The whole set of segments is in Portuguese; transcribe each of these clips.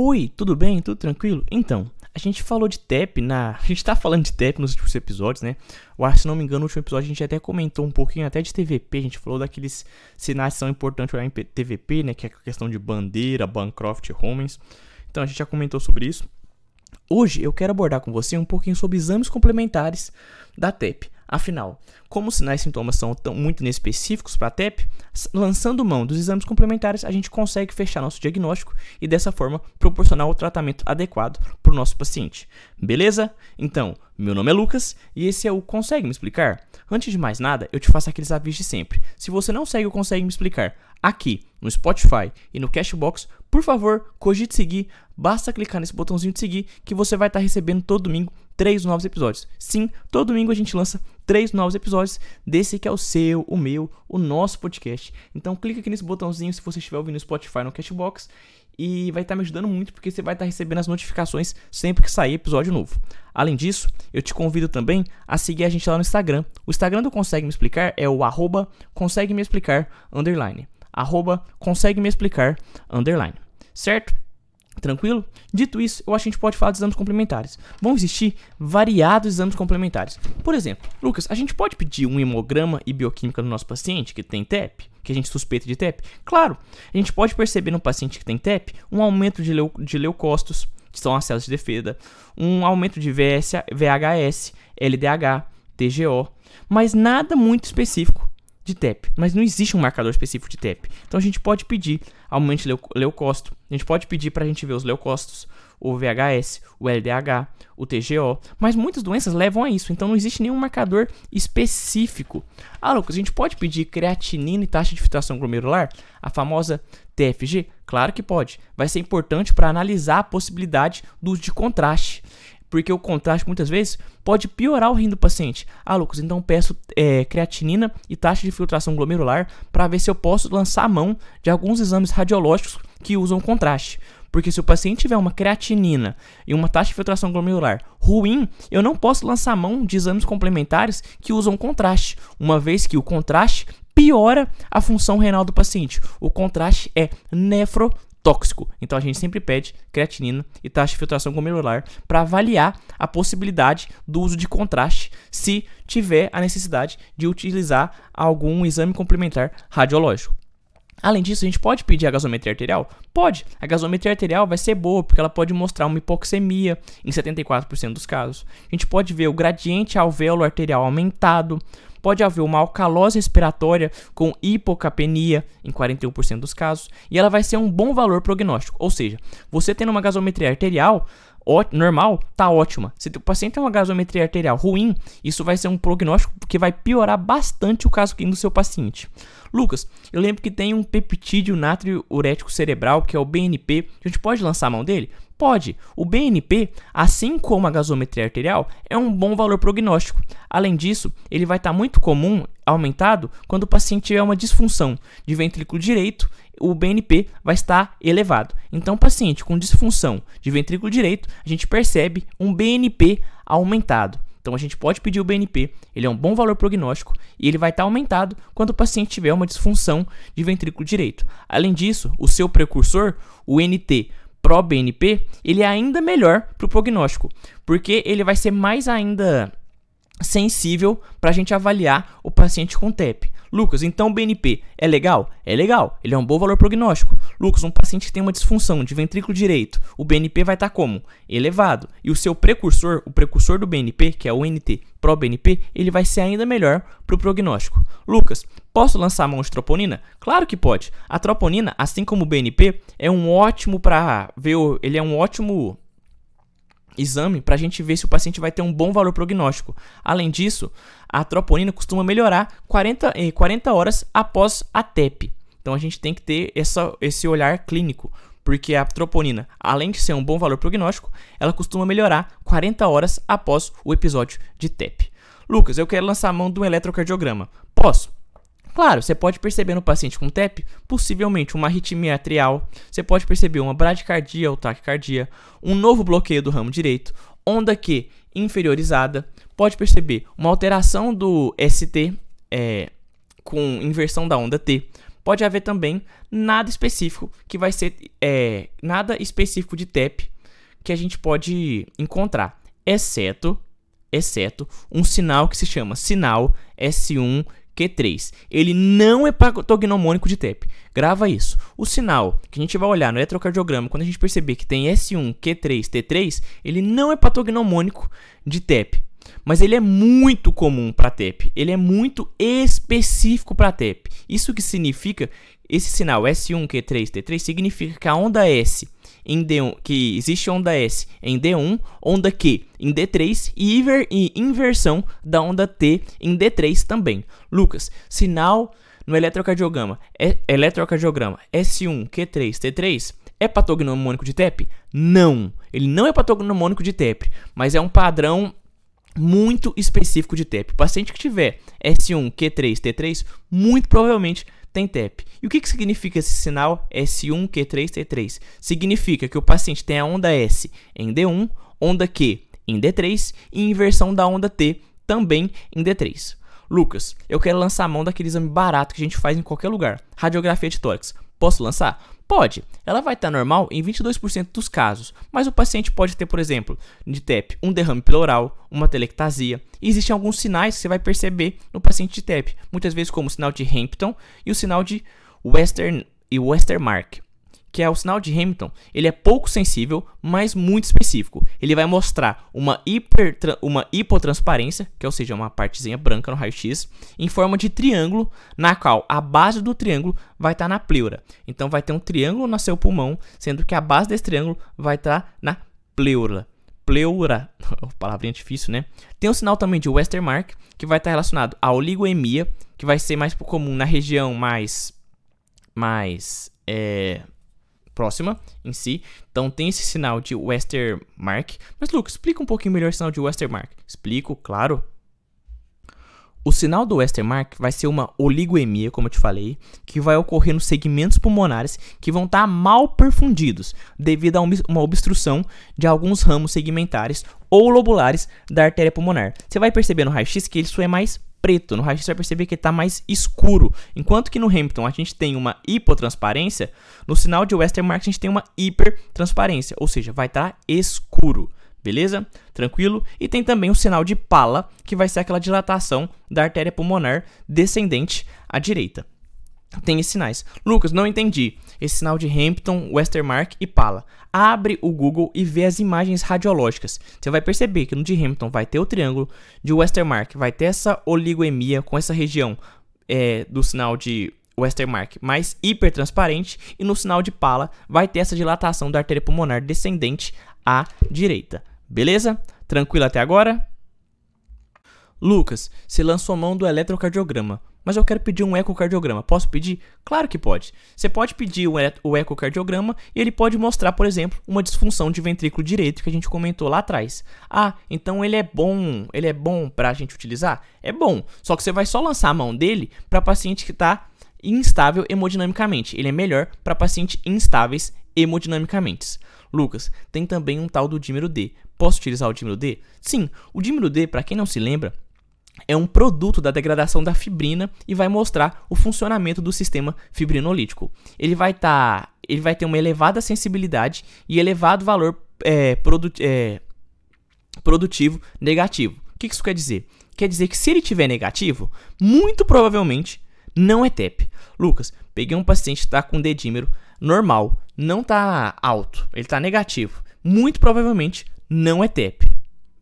Oi, tudo bem? Tudo tranquilo? Então, a gente falou de TEP na. A gente tá falando de TEP nos últimos episódios, né? Eu se não me engano, no último episódio a gente até comentou um pouquinho até de TVP. A gente falou daqueles sinais que são importantes olhar em TVP, né? Que é a questão de bandeira, Bancroft, Homens. Então a gente já comentou sobre isso. Hoje eu quero abordar com você um pouquinho sobre exames complementares da TEP. Afinal, como os sinais e sintomas são tão, muito inespecíficos para a TEP, lançando mão dos exames complementares, a gente consegue fechar nosso diagnóstico e dessa forma proporcionar o tratamento adequado para o nosso paciente. Beleza? Então, meu nome é Lucas e esse é o Consegue Me Explicar? Antes de mais nada, eu te faço aqueles avisos de sempre. Se você não segue o Consegue Me Explicar aqui no Spotify e no Cashbox, por favor, cogite seguir. Basta clicar nesse botãozinho de seguir que você vai estar recebendo todo domingo três novos episódios. Sim, todo domingo a gente lança três novos episódios desse que é o seu, o meu, o nosso podcast. Então clica aqui nesse botãozinho se você estiver ouvindo no Spotify no Cashbox e vai estar me ajudando muito porque você vai estar recebendo as notificações sempre que sair episódio novo. Além disso, eu te convido também a seguir a gente lá no Instagram. O Instagram do Consegue Me Explicar é o arroba consegue me explicar underline. Arroba consegue me explicar underline certo? Tranquilo? Dito isso, eu acho que a gente pode falar dos exames complementares. Vão existir variados exames complementares. Por exemplo, Lucas, a gente pode pedir um hemograma e bioquímica no nosso paciente que tem TEP, que a gente suspeita de TEP? Claro, a gente pode perceber no paciente que tem TEP um aumento de, leu de leucócitos, que são as células de defesa, um aumento de VS, VHS, LDH, TGO, mas nada muito específico de TEP, mas não existe um marcador específico de TEP. Então a gente pode pedir aumento de leucócito, a gente pode pedir para a gente ver os leucócitos, o VHS, o LDH, o TGO, mas muitas doenças levam a isso, então não existe nenhum marcador específico. Ah, Lucas, a gente pode pedir creatinina e taxa de filtração glomerular, a famosa TFG? Claro que pode. Vai ser importante para analisar a possibilidade do uso de contraste porque o contraste muitas vezes pode piorar o rim do paciente. Ah, Lucas, então peço é, creatinina e taxa de filtração glomerular para ver se eu posso lançar a mão de alguns exames radiológicos que usam contraste. Porque se o paciente tiver uma creatinina e uma taxa de filtração glomerular ruim, eu não posso lançar a mão de exames complementares que usam contraste, uma vez que o contraste piora a função renal do paciente. O contraste é nefro tóxico. Então a gente sempre pede creatinina e taxa de filtração glomerular para avaliar a possibilidade do uso de contraste se tiver a necessidade de utilizar algum exame complementar radiológico. Além disso, a gente pode pedir a gasometria arterial? Pode. A gasometria arterial vai ser boa, porque ela pode mostrar uma hipoxemia em 74% dos casos. A gente pode ver o gradiente alvéolo arterial aumentado, pode haver uma alcalose respiratória com hipocapenia em 41% dos casos, e ela vai ser um bom valor prognóstico. Ou seja, você tendo uma gasometria arterial normal, tá ótima. Se o paciente tem uma gasometria arterial ruim, isso vai ser um prognóstico que vai piorar bastante o caso do seu paciente. Lucas, eu lembro que tem um peptídeo nátrio urético cerebral, que é o BNP. A gente pode lançar a mão dele? Pode. O BNP, assim como a gasometria arterial, é um bom valor prognóstico. Além disso, ele vai estar tá muito comum, aumentado, quando o paciente tiver uma disfunção de ventrículo direito, o BNP vai estar elevado. Então, paciente com disfunção de ventrículo direito, a gente percebe um BNP aumentado. Então a gente pode pedir o BNP, ele é um bom valor prognóstico e ele vai estar aumentado quando o paciente tiver uma disfunção de ventrículo direito. Além disso, o seu precursor, o NT, pró-BNP, ele é ainda melhor para o prognóstico, porque ele vai ser mais ainda sensível para a gente avaliar o paciente com TEP. Lucas, então o BNP é legal? É legal, ele é um bom valor prognóstico. Lucas, um paciente que tem uma disfunção de ventrículo direito, o BNP vai estar tá como? Elevado. E o seu precursor, o precursor do BNP, que é o NT Pro-BNP, ele vai ser ainda melhor para o prognóstico. Lucas, posso lançar a mão de troponina? Claro que pode. A troponina, assim como o BNP, é um ótimo para ver, ele é um ótimo exame para a gente ver se o paciente vai ter um bom valor prognóstico. Além disso, a troponina costuma melhorar 40, 40 horas após a TEP. Então a gente tem que ter essa, esse olhar clínico, porque a troponina, além de ser um bom valor prognóstico, ela costuma melhorar 40 horas após o episódio de TEP. Lucas, eu quero lançar a mão do eletrocardiograma. Posso? Claro, você pode perceber no paciente com TEP, possivelmente uma arritmia atrial, você pode perceber uma bradicardia ou taquicardia, um novo bloqueio do ramo direito, onda Q inferiorizada, pode perceber uma alteração do ST é, com inversão da onda T, pode haver também nada específico que vai ser é, nada específico de TEP que a gente pode encontrar, exceto exceto um sinal que se chama sinal S1 Q3. Ele não é patognomônico de TEP. Grava isso. O sinal que a gente vai olhar no eletrocardiograma, quando a gente perceber que tem S1, Q3, T3, ele não é patognomônico de TEP. Mas ele é muito comum para TEP. Ele é muito específico para TEP. Isso que significa, esse sinal S1, Q3, T3, significa que a onda S em D1, que existe onda S em D1, onda Q em D3 e, inver, inversão da onda T em D3 também. Lucas, sinal no eletrocardiograma, é, eletrocardiograma S1, Q3, T3 é patognomônico de TEP? Não, ele não é patognomônico de TEP, mas é um padrão muito específico de TEP. O paciente que tiver S1, Q3, T3, muito provavelmente tem TEP. E o que, que significa esse sinal S1, Q3, T3? Significa que o paciente tem a onda S em D1, onda Q em D3 e inversão da onda T também em D3. Lucas, eu quero lançar a mão daquele exame barato que a gente faz em qualquer lugar, radiografia de tórax. Posso lançar? Pode. Ela vai estar normal em 22% dos casos, mas o paciente pode ter, por exemplo, de TEP, um derrame pleural, uma telectasia. E existem alguns sinais que você vai perceber no paciente de TEP, muitas vezes como o sinal de Hampton e o sinal de Western e Westermark que é o sinal de Hamilton, ele é pouco sensível, mas muito específico. Ele vai mostrar uma, hiper, uma hipotransparência, que é, ou seja, uma partezinha branca no raio-x, em forma de triângulo, na qual a base do triângulo vai estar tá na pleura. Então vai ter um triângulo no seu pulmão, sendo que a base desse triângulo vai estar tá na pleura. Pleura, palavrinha difícil, né? Tem o sinal também de Westermark, que vai estar tá relacionado à oligoemia, que vai ser mais comum na região mais mais é, próxima em si. Então tem esse sinal de Westermark. Mas Lucas, explica um pouquinho melhor o sinal de Westermark. Explico, claro. O sinal do Westermark vai ser uma oligoemia, como eu te falei, que vai ocorrer nos segmentos pulmonares que vão estar mal perfundidos devido a uma obstrução de alguns ramos segmentares ou lobulares da artéria pulmonar. Você vai perceber no raio-x que isso é mais preto. No raio-x você vai perceber que está mais escuro. Enquanto que no Hamilton a gente tem uma hipotransparência, no sinal de Westermark a gente tem uma hipertransparência, ou seja, vai estar tá escuro. Beleza? Tranquilo? E tem também o sinal de pala, que vai ser aquela dilatação da artéria pulmonar descendente à direita tem esses sinais. Lucas, não entendi. Esse sinal de Hampton, Westermark e Pala. Abre o Google e vê as imagens radiológicas. Você vai perceber que no de Hampton vai ter o triângulo, de Westermark vai ter essa oligoemia com essa região é, do sinal de Westermark mais hipertransparente e no sinal de Pala vai ter essa dilatação da artéria pulmonar descendente à direita. Beleza? Tranquilo até agora? Lucas, se lançou mão do eletrocardiograma mas eu quero pedir um ecocardiograma. Posso pedir? Claro que pode. Você pode pedir o ecocardiograma e ele pode mostrar, por exemplo, uma disfunção de ventrículo direito que a gente comentou lá atrás. Ah, então ele é bom, ele é bom para a gente utilizar? É bom, só que você vai só lançar a mão dele para paciente que está instável hemodinamicamente. Ele é melhor para pacientes instáveis hemodinamicamente. Lucas, tem também um tal do dímero D. Posso utilizar o dímero D? Sim, o dímero D, para quem não se lembra, é um produto da degradação da fibrina e vai mostrar o funcionamento do sistema fibrinolítico. Ele vai tá, ele vai ter uma elevada sensibilidade e elevado valor é, produ é, produtivo negativo. O que isso quer dizer? Quer dizer que se ele tiver negativo, muito provavelmente não é TEP. Lucas, peguei um paciente que está com dedímero normal, não está alto, ele está negativo. Muito provavelmente não é TEP.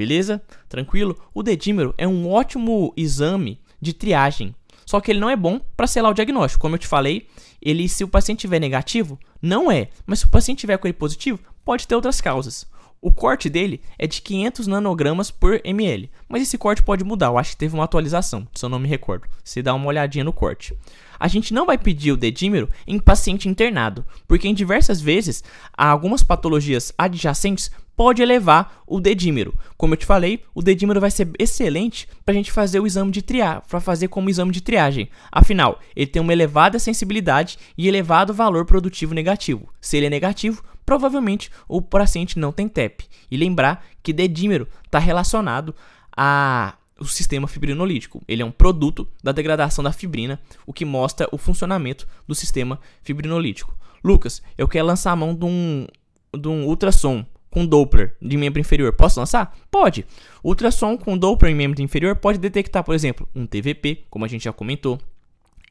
Beleza? Tranquilo? O dedímero é um ótimo exame de triagem. Só que ele não é bom para selar o diagnóstico. Como eu te falei, ele se o paciente tiver negativo, não é. Mas se o paciente tiver com ele positivo, pode ter outras causas. O corte dele é de 500 nanogramas por ml, mas esse corte pode mudar. Eu acho que teve uma atualização, se eu não me recordo. Se dá uma olhadinha no corte. A gente não vai pedir o dedímero em paciente internado, porque em diversas vezes algumas patologias adjacentes pode elevar o dedímero. Como eu te falei, o dedímero vai ser excelente para a gente fazer o exame de triagem, para fazer como exame de triagem. Afinal, ele tem uma elevada sensibilidade e elevado valor produtivo negativo. Se ele é negativo, provavelmente o paciente não tem TEP. E lembrar que dedímero está relacionado a o sistema fibrinolítico. Ele é um produto da degradação da fibrina, o que mostra o funcionamento do sistema fibrinolítico. Lucas, eu quero lançar a mão de um, de um ultrassom com Doppler de membro inferior. Posso lançar? Pode. Ultrassom com Doppler em membro inferior pode detectar, por exemplo, um TVP, como a gente já comentou.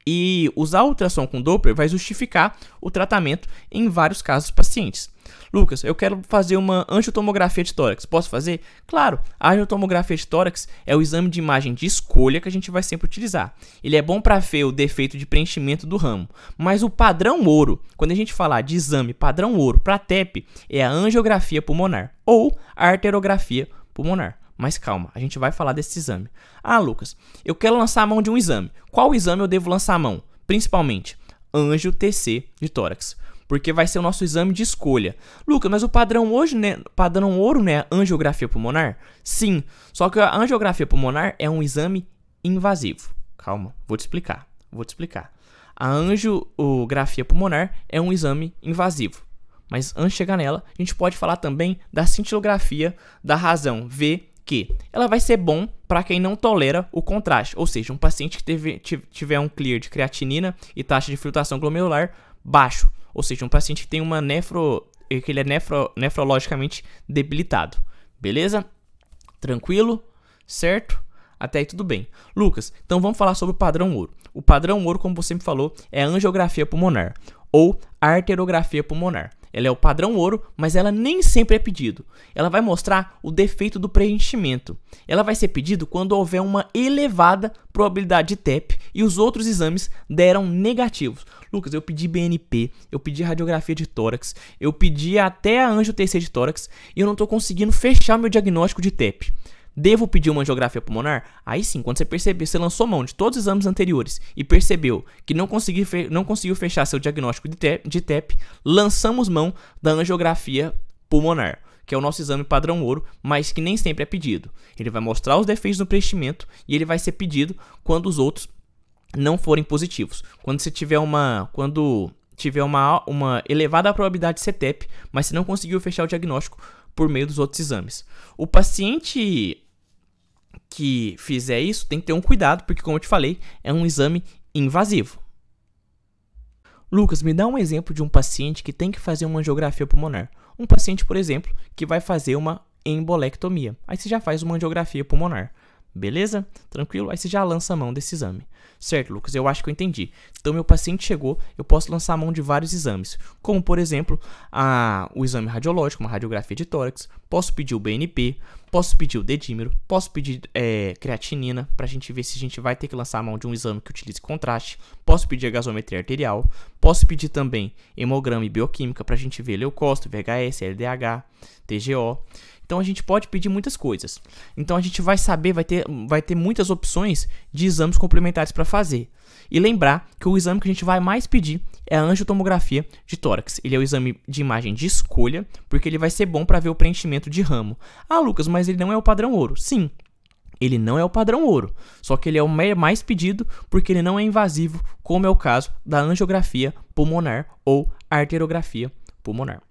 E usar ultrassom com Doppler vai justificar o tratamento em vários casos pacientes. Lucas, eu quero fazer uma angiotomografia de tórax. Posso fazer? Claro, a angiotomografia de tórax é o exame de imagem de escolha que a gente vai sempre utilizar. Ele é bom para ver o defeito de preenchimento do ramo, mas o padrão ouro, quando a gente falar de exame padrão ouro para TEP, é a angiografia pulmonar ou a arterografia pulmonar. Mas calma, a gente vai falar desse exame. Ah, Lucas, eu quero lançar a mão de um exame. Qual exame eu devo lançar a mão? Principalmente, anjo TC de tórax porque vai ser o nosso exame de escolha. Lucas, mas o padrão hoje, né, padrão ouro, né, angiografia pulmonar? Sim, só que a angiografia pulmonar é um exame invasivo. Calma, vou te explicar. Vou te explicar. A angiografia pulmonar é um exame invasivo. Mas antes de chegar nela, a gente pode falar também da cintilografia da razão V que ela vai ser bom para quem não tolera o contraste, ou seja, um paciente que teve, tiver um clear de creatinina e taxa de filtração glomerular baixo, ou seja, um paciente que tem uma nefro. que ele é nefro, nefrologicamente debilitado. Beleza? Tranquilo? Certo? Até aí tudo bem. Lucas, então vamos falar sobre o padrão ouro. O padrão ouro, como você me falou, é a angiografia pulmonar ou arterografia pulmonar. Ela é o padrão ouro, mas ela nem sempre é pedido. Ela vai mostrar o defeito do preenchimento. Ela vai ser pedido quando houver uma elevada probabilidade de TEP e os outros exames deram negativos. Lucas, eu pedi BNP, eu pedi radiografia de tórax, eu pedi até a anjo TC de tórax e eu não estou conseguindo fechar meu diagnóstico de TEP. Devo pedir uma angiografia pulmonar? Aí sim, quando você perceber, você lançou mão de todos os exames anteriores e percebeu que não, consegui não conseguiu fechar seu diagnóstico de TEP, de TEP, lançamos mão da angiografia pulmonar, que é o nosso exame padrão ouro, mas que nem sempre é pedido. Ele vai mostrar os defeitos no preenchimento e ele vai ser pedido quando os outros não forem positivos. Quando você tiver uma. Quando tiver uma, uma elevada probabilidade de CTEP, mas você não conseguiu fechar o diagnóstico por meio dos outros exames. O paciente que fizer isso tem que ter um cuidado, porque, como eu te falei, é um exame invasivo. Lucas, me dá um exemplo de um paciente que tem que fazer uma angiografia pulmonar. Um paciente, por exemplo, que vai fazer uma embolectomia. Aí você já faz uma angiografia pulmonar. Beleza? Tranquilo? Aí você já lança a mão desse exame. Certo, Lucas, eu acho que eu entendi. Então, meu paciente chegou, eu posso lançar a mão de vários exames, como, por exemplo, a, o exame radiológico, uma radiografia de tórax, posso pedir o BNP, posso pedir o dedímero, posso pedir é, creatinina, para a gente ver se a gente vai ter que lançar a mão de um exame que utilize contraste, posso pedir a gasometria arterial, posso pedir também hemograma e bioquímica, para a gente ver leucócito, VHS, LDH, TGO. Então a gente pode pedir muitas coisas. Então a gente vai saber, vai ter, vai ter muitas opções de exames complementares para fazer. E lembrar que o exame que a gente vai mais pedir é a angiotomografia de tórax. Ele é o exame de imagem de escolha, porque ele vai ser bom para ver o preenchimento de ramo. Ah, Lucas, mas ele não é o padrão ouro. Sim, ele não é o padrão ouro, só que ele é o mais pedido porque ele não é invasivo, como é o caso da angiografia pulmonar ou arteriografia pulmonar.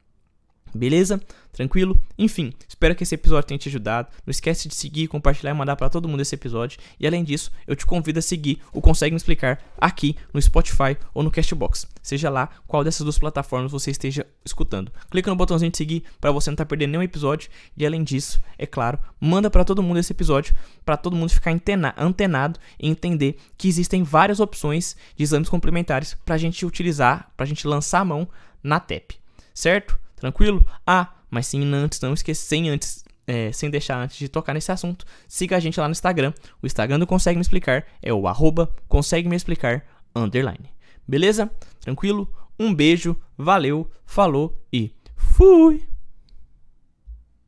Beleza? Tranquilo? Enfim, espero que esse episódio tenha te ajudado. Não esquece de seguir, compartilhar e mandar para todo mundo esse episódio. E além disso, eu te convido a seguir o Consegue Me Explicar aqui no Spotify ou no Castbox. Seja lá qual dessas duas plataformas você esteja escutando. Clica no botãozinho de seguir para você não estar tá perdendo nenhum episódio. E além disso, é claro, manda para todo mundo esse episódio para todo mundo ficar antenado e entender que existem várias opções de exames complementares para a gente utilizar, para a gente lançar a mão na TEP. Certo? Tranquilo? Ah, mas sim antes, não esqueça, sem antes, é, sem deixar antes de tocar nesse assunto, siga a gente lá no Instagram. O Instagram do Consegue Me Explicar é o arroba consegue me explicar underline. Beleza? Tranquilo? Um beijo, valeu, falou e fui!